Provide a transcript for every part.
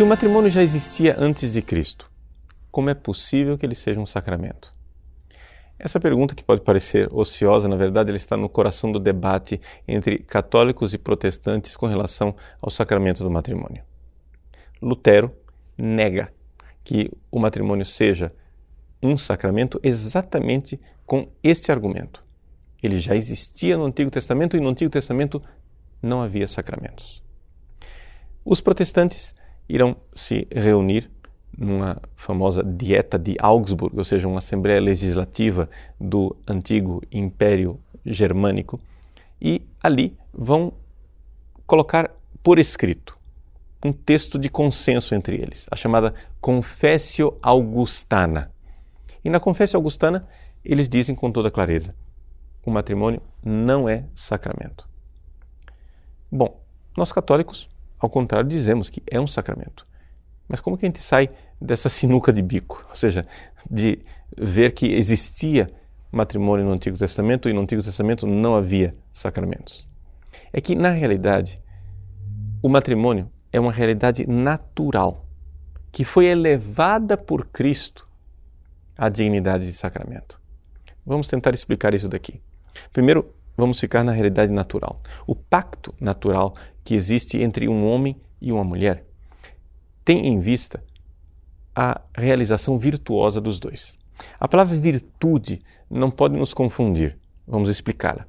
Se o matrimônio já existia antes de Cristo, como é possível que ele seja um sacramento? Essa pergunta, que pode parecer ociosa, na verdade, ela está no coração do debate entre católicos e protestantes com relação ao sacramento do matrimônio. Lutero nega que o matrimônio seja um sacramento exatamente com este argumento. Ele já existia no Antigo Testamento e no Antigo Testamento não havia sacramentos. Os protestantes irão se reunir numa famosa Dieta de Augsburg, ou seja, uma assembleia legislativa do antigo Império Germânico, e ali vão colocar por escrito um texto de consenso entre eles, a chamada Confessio Augustana. E na Confessio Augustana, eles dizem com toda clareza: o matrimônio não é sacramento. Bom, nós católicos, ao contrário, dizemos que é um sacramento. Mas como que a gente sai dessa sinuca de bico? Ou seja, de ver que existia matrimônio no Antigo Testamento e no Antigo Testamento não havia sacramentos. É que, na realidade, o matrimônio é uma realidade natural que foi elevada por Cristo à dignidade de sacramento. Vamos tentar explicar isso daqui. Primeiro, vamos ficar na realidade natural. O pacto natural que existe entre um homem e uma mulher tem em vista a realização virtuosa dos dois. A palavra virtude não pode nos confundir. Vamos explicá-la.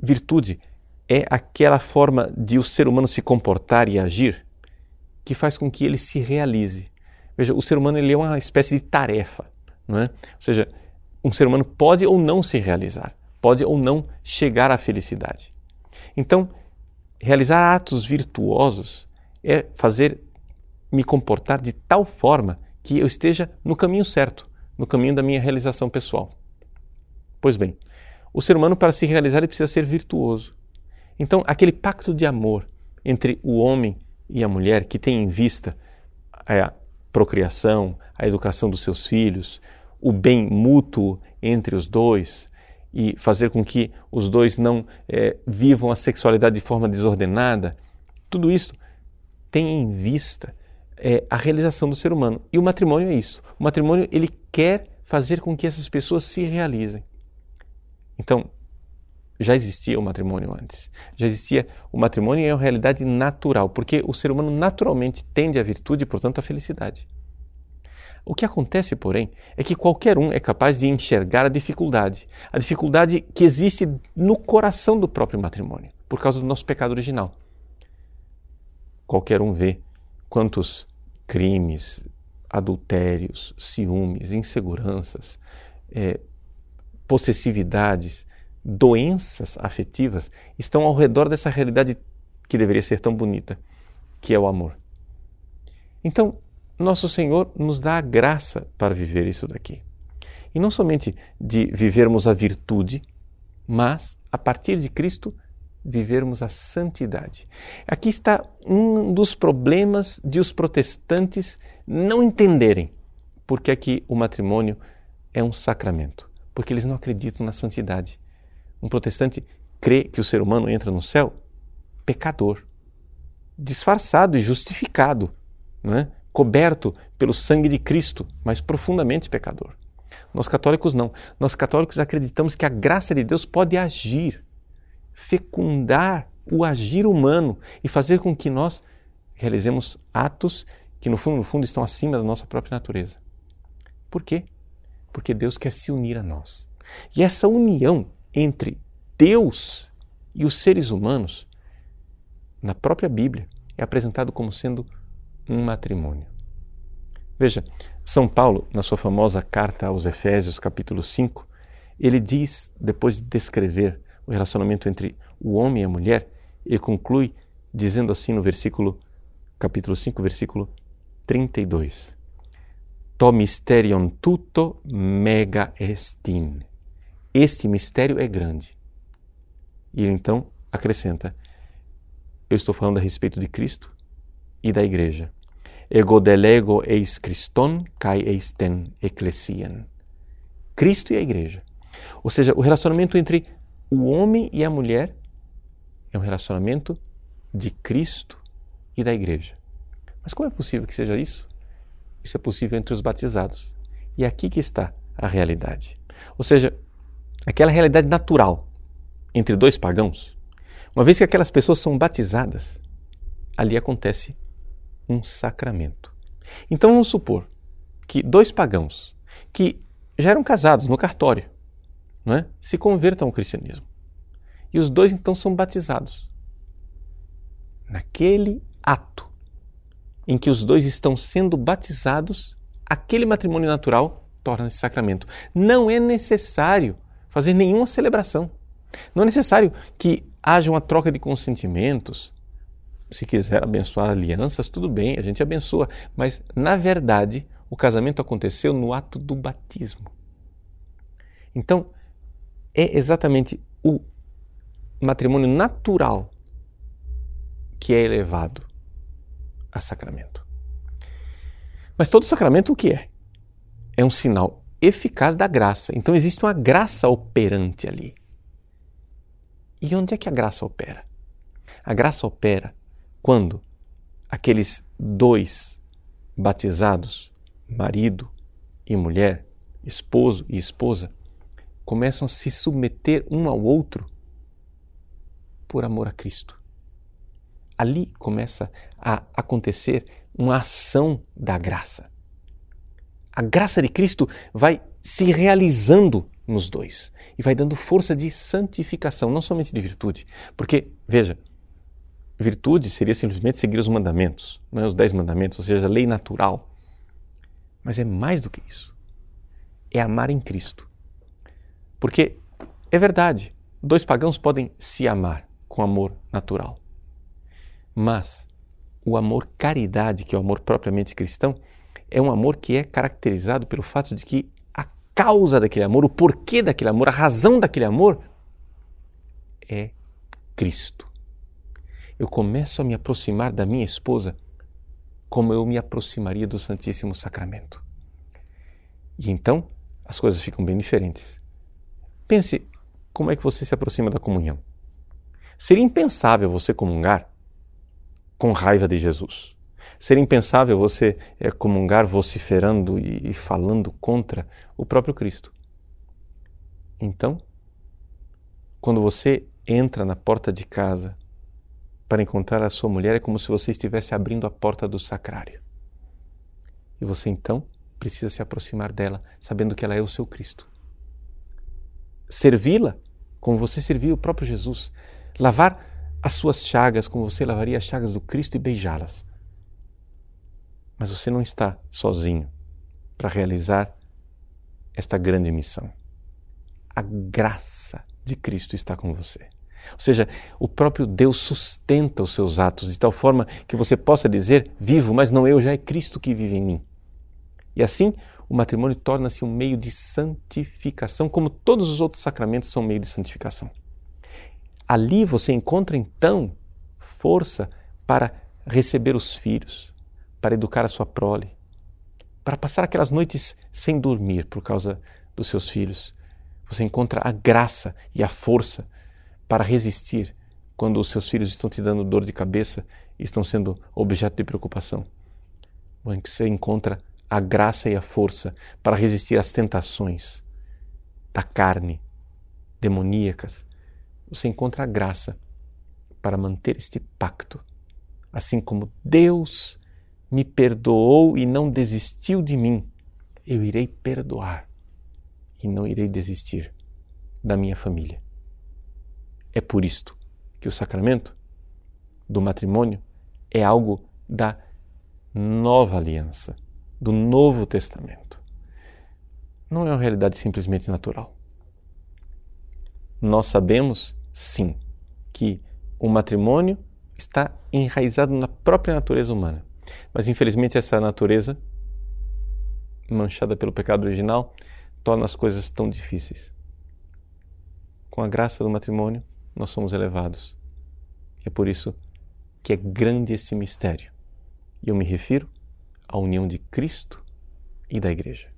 Virtude é aquela forma de o ser humano se comportar e agir que faz com que ele se realize. Veja, o ser humano ele é uma espécie de tarefa, não é? Ou seja, um ser humano pode ou não se realizar, pode ou não chegar à felicidade. Então, realizar atos virtuosos é fazer me comportar de tal forma que eu esteja no caminho certo, no caminho da minha realização pessoal. Pois bem, o ser humano, para se realizar, ele precisa ser virtuoso. Então, aquele pacto de amor entre o homem e a mulher, que tem em vista a procriação, a educação dos seus filhos, o bem mútuo entre os dois e fazer com que os dois não é, vivam a sexualidade de forma desordenada, tudo isso tem em vista é, a realização do ser humano. E o matrimônio é isso. O matrimônio ele quer fazer com que essas pessoas se realizem. Então, já existia o matrimônio antes. Já existia o matrimônio é uma realidade natural, porque o ser humano naturalmente tende à virtude e, portanto, à felicidade. O que acontece, porém, é que qualquer um é capaz de enxergar a dificuldade, a dificuldade que existe no coração do próprio matrimônio, por causa do nosso pecado original. Qualquer um vê quantos crimes, adultérios, ciúmes, inseguranças, é, possessividades, doenças afetivas estão ao redor dessa realidade que deveria ser tão bonita, que é o amor. Então, nosso Senhor nos dá a graça para viver isso daqui. E não somente de vivermos a virtude, mas, a partir de Cristo, vivermos a santidade. Aqui está um dos problemas de os protestantes não entenderem porque que o matrimônio é um sacramento, porque eles não acreditam na santidade. Um protestante crê que o ser humano entra no céu pecador, disfarçado e justificado, não é? Coberto pelo sangue de Cristo, mas profundamente pecador. Nós católicos não. Nós católicos acreditamos que a graça de Deus pode agir fecundar o agir humano e fazer com que nós realizemos atos que no fundo, no fundo estão acima da nossa própria natureza. Por quê? Porque Deus quer se unir a nós. E essa união entre Deus e os seres humanos, na própria Bíblia, é apresentado como sendo um matrimônio. Veja, São Paulo, na sua famosa carta aos Efésios, capítulo 5, ele diz, depois de descrever o relacionamento entre o homem e a mulher, ele conclui dizendo assim no versículo, capítulo 5, versículo 32. To mysterion tutto mega estin. Este mistério é grande. E ele então acrescenta: Eu estou falando a respeito de Cristo e da igreja. Ego delego eis Christon kai eisten ecclesian. Cristo e a igreja. Ou seja, o relacionamento entre o homem e a mulher é um relacionamento de Cristo e da igreja. Mas como é possível que seja isso? Isso é possível entre os batizados. E é aqui que está a realidade. Ou seja, aquela realidade natural entre dois pagãos, uma vez que aquelas pessoas são batizadas, ali acontece um sacramento. Então vamos supor que dois pagãos que já eram casados no cartório, não é? se convertam ao cristianismo. E os dois então são batizados. Naquele ato em que os dois estão sendo batizados, aquele matrimônio natural torna-se sacramento. Não é necessário fazer nenhuma celebração. Não é necessário que haja uma troca de consentimentos. Se quiser abençoar alianças, tudo bem, a gente abençoa. Mas, na verdade, o casamento aconteceu no ato do batismo. Então, é exatamente o matrimônio natural que é elevado a sacramento. Mas todo sacramento o que é? É um sinal eficaz da graça. Então existe uma graça operante ali. E onde é que a graça opera? A graça opera quando aqueles dois batizados, marido e mulher, esposo e esposa, começam a se submeter um ao outro por amor a Cristo ali começa a acontecer uma ação da graça. A graça de Cristo vai se realizando nos dois e vai dando força de santificação, não somente de virtude. Porque, veja, virtude seria simplesmente seguir os mandamentos, não é os dez mandamentos, ou seja, a lei natural. Mas é mais do que isso. É amar em Cristo. Porque é verdade, dois pagãos podem se amar com amor natural. Mas o amor caridade, que é o amor propriamente cristão, é um amor que é caracterizado pelo fato de que a causa daquele amor, o porquê daquele amor, a razão daquele amor é Cristo. Eu começo a me aproximar da minha esposa como eu me aproximaria do Santíssimo Sacramento. E então as coisas ficam bem diferentes. Pense como é que você se aproxima da comunhão. Seria impensável você comungar com raiva de Jesus. Seria impensável você é, comungar vociferando e, e falando contra o próprio Cristo. Então, quando você entra na porta de casa para encontrar a sua mulher, é como se você estivesse abrindo a porta do sacrário. E você então precisa se aproximar dela, sabendo que ela é o seu Cristo. Servi-la como você serviu o próprio Jesus. Lavar as suas chagas como você lavaria as chagas do Cristo e beijá-las. Mas você não está sozinho para realizar esta grande missão. A graça de Cristo está com você. Ou seja, o próprio Deus sustenta os seus atos de tal forma que você possa dizer: vivo, mas não eu, já é Cristo que vive em mim. E assim, o matrimônio torna-se um meio de santificação, como todos os outros sacramentos são meio de santificação. Ali você encontra então força para receber os filhos, para educar a sua prole, para passar aquelas noites sem dormir por causa dos seus filhos. Você encontra a graça e a força para resistir quando os seus filhos estão te dando dor de cabeça e estão sendo objeto de preocupação. Você encontra a graça e a força para resistir às tentações da carne, demoníacas, você encontra a graça para manter este pacto. Assim como Deus me perdoou e não desistiu de mim, eu irei perdoar e não irei desistir da minha família. É por isto que o sacramento do matrimônio é algo da nova aliança, do Novo Testamento. Não é uma realidade simplesmente natural. Nós sabemos sim, que o matrimônio está enraizado na própria natureza humana. Mas infelizmente essa natureza, manchada pelo pecado original, torna as coisas tão difíceis. Com a graça do matrimônio, nós somos elevados. É por isso que é grande esse mistério. E eu me refiro à união de Cristo e da Igreja.